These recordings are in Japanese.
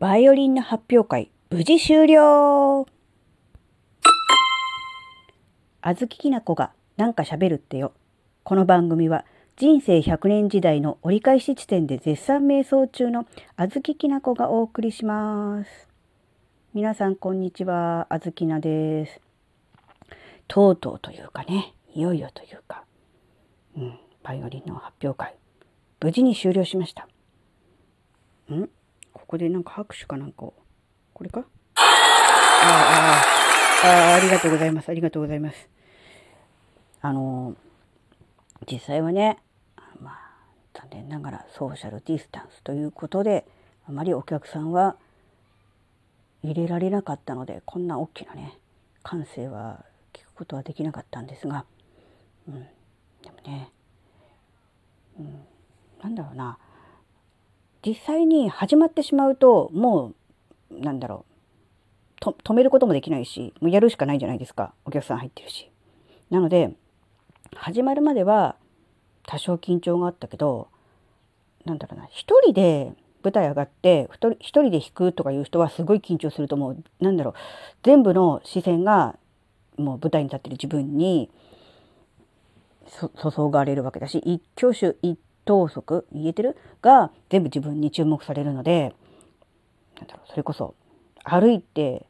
バイオリンの発表会、無事終了あずききなこがなんか喋るってよ。この番組は人生100年時代の折り返し地点で絶賛瞑想中のあずききなこがお送りします。皆さんこんにちは、あずきなです。とうとうというかね、いよいよというか、うん、バイオリンの発表会、無事に終了しました。んここでなんか拍手かなんかを。これか？ああ、ああ、あありがとうございます。ありがとうございます。あの、実際はね、まあ、残念ながらソーシャルディスタンスということで、あまりお客さんは入れられなかったので、こんな大きなね、歓声は聞くことはできなかったんですが、うん、でもね、うん、なんだろうな、実際に始まってしまうともうなんだろう。止めることもできないしもうやるしかないじゃないですか。お客さん入ってるし。なので始まるまでは多少緊張があったけどなんだろうな。一人で舞台上がって一人で弾くとかいう人はすごい緊張すると思う。なんだろう。全部の視線がもう舞台に立ってる自分に注がれるわけだし一挙手一投足言えてる？が全部自分に注目されるのでなんだろうそれこそ歩いて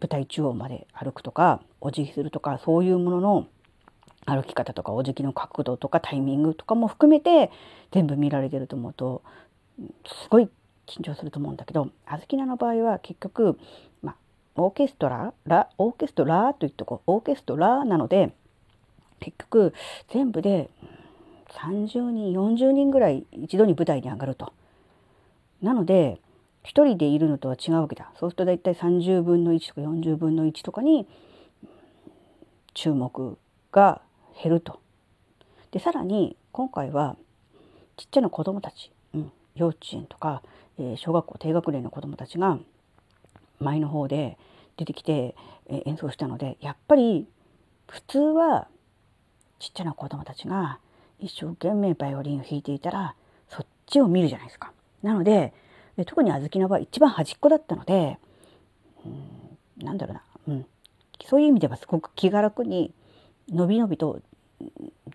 舞台中央まで歩くとかお辞儀するとかそういうものの歩き方とかお辞儀の角度とかタイミングとかも含めて全部見られてると思うとすごい緊張すると思うんだけどあずきなの場合は結局、まあ、オーケストララオーケストラといっとこうオーケストラなので結局全部で30人40人ぐらい一度に舞台に上がると。なので1人でいるのとは違うわけだ。そうすると大体30分の1とか40分の1とかに注目が減ると。でさらに今回はちっちゃな子どもたち、うん、幼稚園とか、えー、小学校低学年の子どもたちが前の方で出てきて、えー、演奏したのでやっぱり普通はちっちゃな子どもたちが一生懸命バイオリンを弾いていたらそっちを見るじゃないですか。なので特に小豆の場合一番端っこだったので、うん、なんだろうな、うん、そういう意味ではすごく気が楽にのびのびと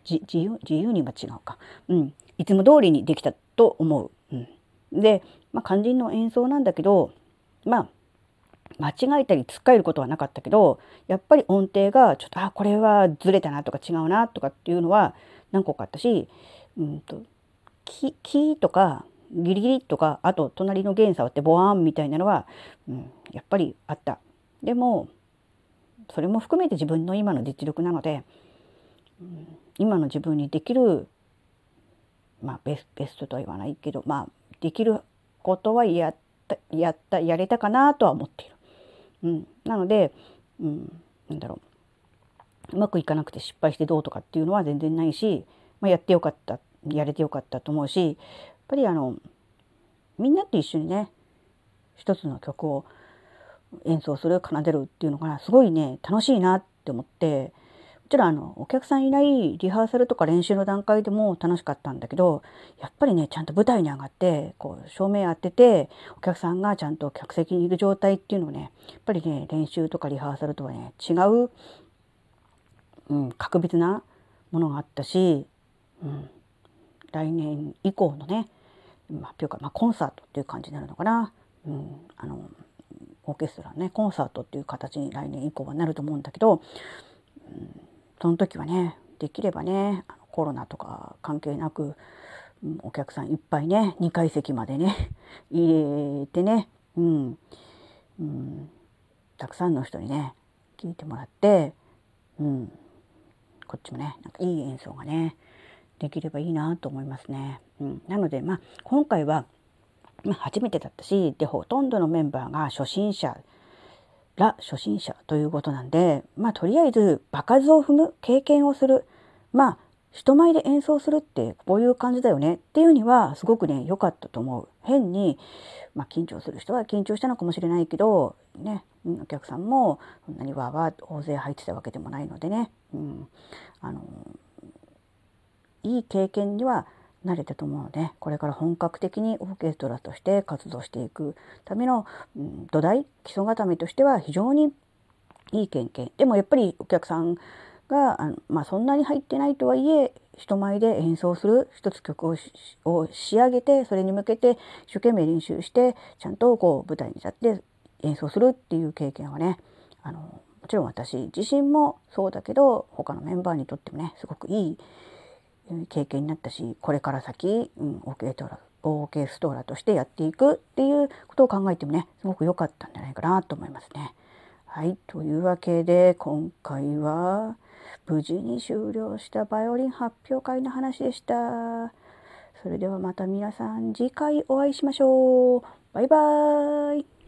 自由自由には違うか、うん、いつも通りにできたと思う。うん、で、まあ、肝心の演奏なんだけどまあ間違えたりつっかえることはなかったけどやっぱり音程がちょっとあこれはずれたなとか違うなとかっていうのは何個かあったし、うんと、キキとかギリギリとかあと隣の弦触ってボワーンみたいなのは、うん、やっぱりあった。でもそれも含めて自分の今の実力なので、うん、今の自分にできるまあベスベストとは言わないけどまあできることはやったやったやれたかなとは思っている。うん、なので、うん、なんだろううまくいかなくて失敗してどうとかっていうのは全然ないし、まあ、やってよかったやれてよかったと思うしやっぱりあのみんなと一緒にね一つの曲を演奏する奏でるっていうのがすごいね楽しいなって思ってもちろんあのお客さんいないリハーサルとか練習の段階でも楽しかったんだけどやっぱりねちゃんと舞台に上がってこう照明当ててお客さんがちゃんと客席にいる状態っていうのをねやっぱりね練習とかリハーサルとはね違ううん、格別なものがあったし、うん、来年以降のね発表会、まあ、コンサートっていう感じになるのかな、うん、あのオーケストラねコンサートっていう形に来年以降はなると思うんだけど、うん、その時はねできればねコロナとか関係なく、うん、お客さんいっぱいね2階席までね 入れてね、うんうん、たくさんの人にね聞いてもらって、うん、こっちもねなんかいい演奏がねできればいいなと思いますね。うん、なのでまあ今回は、ま、初めてだったしでほとんどのメンバーが初心者ら初心者ということなんでまあとりあえず場数を踏む経験をするまあ人前で演奏するってこういう感じだよねっていうにはすごくね良かったと思う。変に、まあ、緊張する人は緊張したのかもしれないけどねうんお客さんもそんなにわーわー大勢入ってたわけでもないのでね、うん、あのいい経験には慣れたと思うのでこれから本格的にオーケストラとして活動していくための、うん、土台基礎固めとしては非常にいい経験。でもやっぱりお客さんがあの、まあ、そんなに入ってないとはいえ人前で演奏する一つ曲をを仕上げてそれに向けて一生懸命練習してちゃんとこう舞台に立って演奏するっていう経験はねあのもちろん私自身もそうだけど他のメンバーにとってもねすごくいい経験になったしこれから先、うん、オーケストラオーケストラとしてやっていくっていうことを考えてもねすごく良かったんじゃないかなと思いますね。はい、というわけで今回は無事に終了したバイオリン発表会の話でした。それではまた皆さん次回お会いしましょう。バイバーイ。